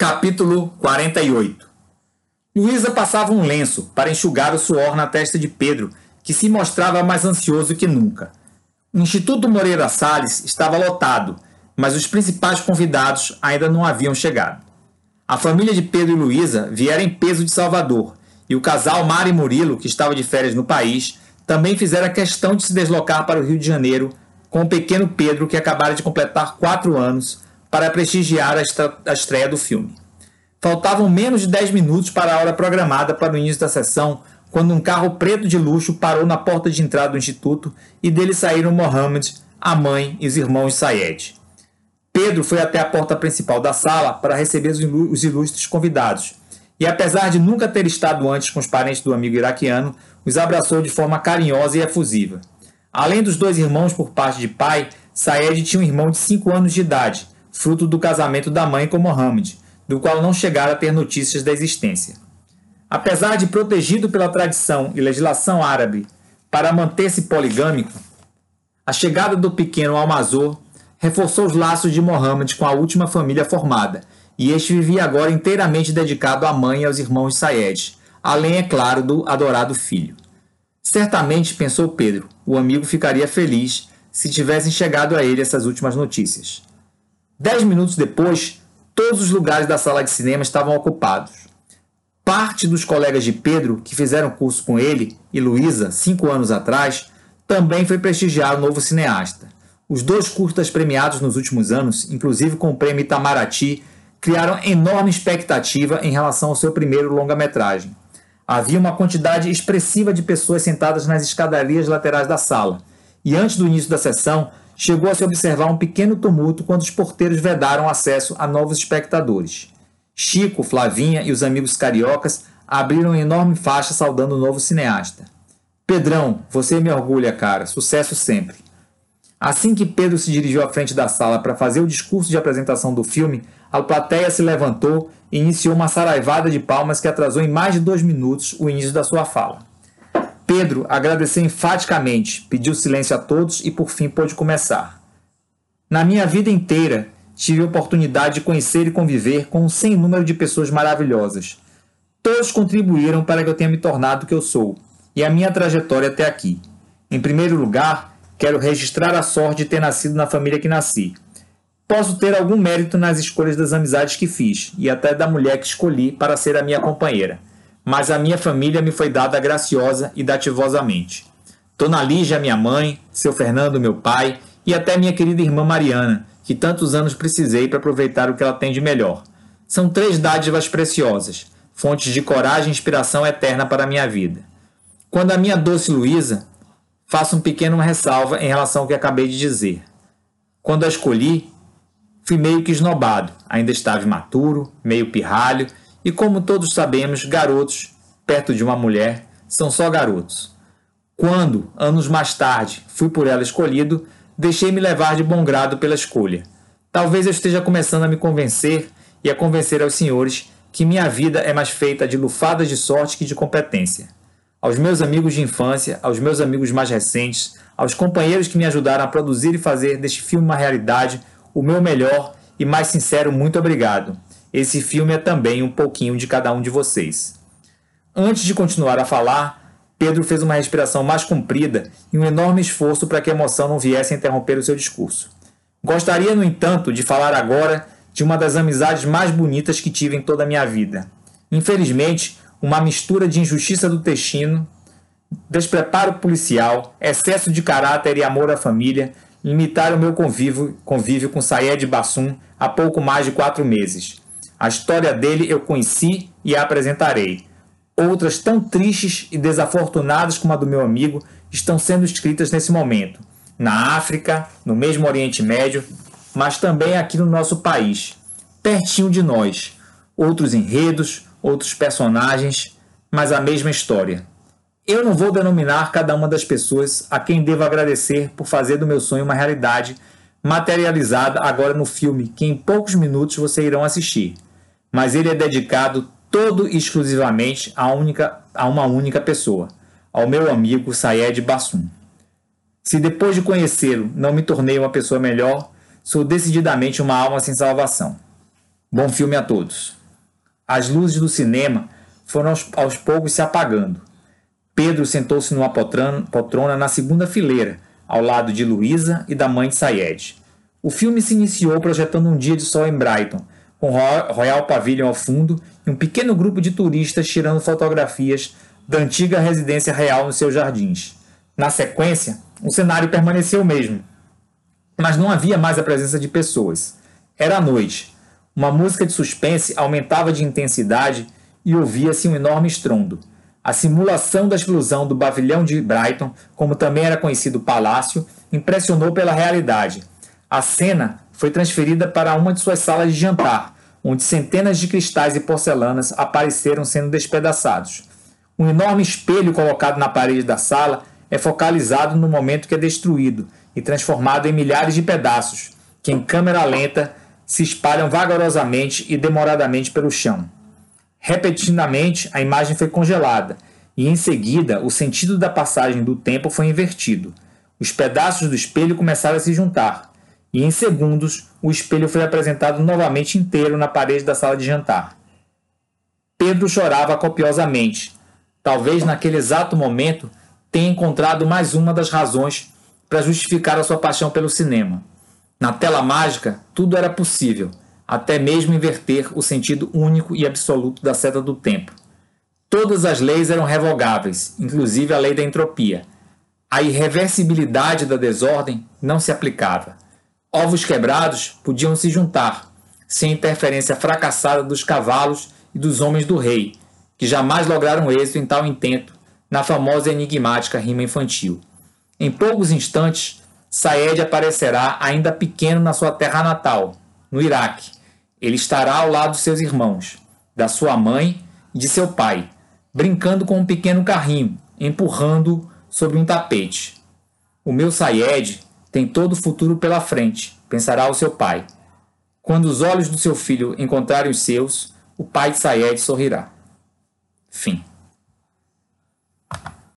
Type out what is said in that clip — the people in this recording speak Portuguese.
Capítulo 48 Luísa passava um lenço para enxugar o suor na testa de Pedro, que se mostrava mais ansioso que nunca. O Instituto Moreira Salles estava lotado, mas os principais convidados ainda não haviam chegado. A família de Pedro e Luísa viera em peso de Salvador, e o casal Mari Murilo, que estava de férias no país, também fizeram questão de se deslocar para o Rio de Janeiro com o pequeno Pedro, que acabara de completar quatro anos, para prestigiar a estreia do filme. Faltavam menos de 10 minutos para a hora programada para o início da sessão, quando um carro preto de luxo parou na porta de entrada do instituto e dele saíram Mohammed, a mãe e os irmãos Sayed. Pedro foi até a porta principal da sala para receber os ilustres convidados, e apesar de nunca ter estado antes com os parentes do amigo iraquiano, os abraçou de forma carinhosa e efusiva. Além dos dois irmãos por parte de pai, Sayed tinha um irmão de 5 anos de idade, fruto do casamento da mãe com Mohammed, do qual não chegara a ter notícias da existência. Apesar de protegido pela tradição e legislação árabe para manter-se poligâmico, a chegada do pequeno Almazor reforçou os laços de Mohammed com a última família formada, e este vivia agora inteiramente dedicado à mãe e aos irmãos Sayed, além, é claro, do adorado filho. Certamente, pensou Pedro, o amigo ficaria feliz se tivessem chegado a ele essas últimas notícias. Dez minutos depois, todos os lugares da sala de cinema estavam ocupados. Parte dos colegas de Pedro, que fizeram curso com ele, e Luísa, cinco anos atrás, também foi prestigiar o novo cineasta. Os dois curtas premiados nos últimos anos, inclusive com o prêmio Itamaraty, criaram enorme expectativa em relação ao seu primeiro longa-metragem. Havia uma quantidade expressiva de pessoas sentadas nas escadarias laterais da sala, e antes do início da sessão, chegou a se observar um pequeno tumulto quando os porteiros vedaram acesso a novos espectadores. Chico, Flavinha e os amigos cariocas abriram uma enorme faixa saudando o novo cineasta. Pedrão, você me orgulha, cara. Sucesso sempre. Assim que Pedro se dirigiu à frente da sala para fazer o discurso de apresentação do filme, a plateia se levantou e iniciou uma saraivada de palmas que atrasou em mais de dois minutos o início da sua fala. Pedro agradeceu enfaticamente, pediu silêncio a todos e por fim pôde começar. Na minha vida inteira, tive a oportunidade de conhecer e conviver com um sem número de pessoas maravilhosas. Todos contribuíram para que eu tenha me tornado o que eu sou e a minha trajetória até aqui. Em primeiro lugar, quero registrar a sorte de ter nascido na família que nasci. Posso ter algum mérito nas escolhas das amizades que fiz e até da mulher que escolhi para ser a minha companheira, mas a minha família me foi dada graciosa e dativosamente. Dona Lígia, minha mãe, seu Fernando, meu pai, e até minha querida irmã Mariana, que tantos anos precisei para aproveitar o que ela tem de melhor. São três dádivas preciosas, fontes de coragem e inspiração eterna para a minha vida. Quando a minha doce Luísa, faço um pequeno ressalva em relação ao que acabei de dizer. Quando a escolhi, fui meio que esnobado, ainda estava imaturo, meio pirralho, e como todos sabemos, garotos, perto de uma mulher, são só garotos. Quando, anos mais tarde, fui por ela escolhido, deixei-me levar de bom grado pela escolha. Talvez eu esteja começando a me convencer e a convencer aos senhores que minha vida é mais feita de lufadas de sorte que de competência. Aos meus amigos de infância, aos meus amigos mais recentes, aos companheiros que me ajudaram a produzir e fazer deste filme uma realidade, o meu melhor e mais sincero muito obrigado. Esse filme é também um pouquinho de cada um de vocês. Antes de continuar a falar, Pedro fez uma respiração mais comprida e um enorme esforço para que a emoção não viesse a interromper o seu discurso. Gostaria, no entanto, de falar agora de uma das amizades mais bonitas que tive em toda a minha vida. Infelizmente, uma mistura de injustiça do destino, despreparo policial, excesso de caráter e amor à família limitaram meu convívio, convívio com Sayed Bassum há pouco mais de quatro meses. A história dele eu conheci e a apresentarei outras tão tristes e desafortunadas como a do meu amigo estão sendo escritas nesse momento, na África, no mesmo Oriente Médio, mas também aqui no nosso país, pertinho de nós. Outros enredos, outros personagens, mas a mesma história. Eu não vou denominar cada uma das pessoas a quem devo agradecer por fazer do meu sonho uma realidade materializada agora no filme que em poucos minutos vocês irão assistir. Mas ele é dedicado todo exclusivamente a, única, a uma única pessoa, ao meu amigo Sayed Bassum. Se depois de conhecê-lo não me tornei uma pessoa melhor, sou decididamente uma alma sem salvação. Bom filme a todos. As luzes do cinema foram aos, aos poucos se apagando. Pedro sentou-se numa poltrona na segunda fileira, ao lado de Luísa e da mãe de Sayed. O filme se iniciou projetando um dia de sol em Brighton, com Royal Pavilion ao fundo e um pequeno grupo de turistas tirando fotografias da antiga residência real nos seus jardins. Na sequência, o cenário permaneceu o mesmo, mas não havia mais a presença de pessoas. Era noite. Uma música de suspense aumentava de intensidade e ouvia-se um enorme estrondo. A simulação da explosão do pavilhão de Brighton, como também era conhecido o palácio, impressionou pela realidade. A cena foi transferida para uma de suas salas de jantar, onde centenas de cristais e porcelanas apareceram sendo despedaçados. Um enorme espelho colocado na parede da sala é focalizado no momento que é destruído e transformado em milhares de pedaços, que em câmera lenta se espalham vagarosamente e demoradamente pelo chão. Repetidamente, a imagem foi congelada e, em seguida, o sentido da passagem do tempo foi invertido. Os pedaços do espelho começaram a se juntar, e em segundos o espelho foi apresentado novamente inteiro na parede da sala de jantar. Pedro chorava copiosamente. Talvez naquele exato momento tenha encontrado mais uma das razões para justificar a sua paixão pelo cinema. Na tela mágica, tudo era possível, até mesmo inverter o sentido único e absoluto da seta do tempo. Todas as leis eram revogáveis, inclusive a lei da entropia. A irreversibilidade da desordem não se aplicava. Ovos quebrados podiam se juntar, sem interferência fracassada dos cavalos e dos homens do rei, que jamais lograram êxito em tal intento na famosa e enigmática rima infantil. Em poucos instantes, Saed aparecerá ainda pequeno na sua terra natal, no Iraque. Ele estará ao lado de seus irmãos, da sua mãe e de seu pai, brincando com um pequeno carrinho, empurrando sobre um tapete. O meu Sayed tem todo o futuro pela frente, pensará o seu pai. Quando os olhos do seu filho encontrarem os seus, o pai de Sayed sorrirá. Fim.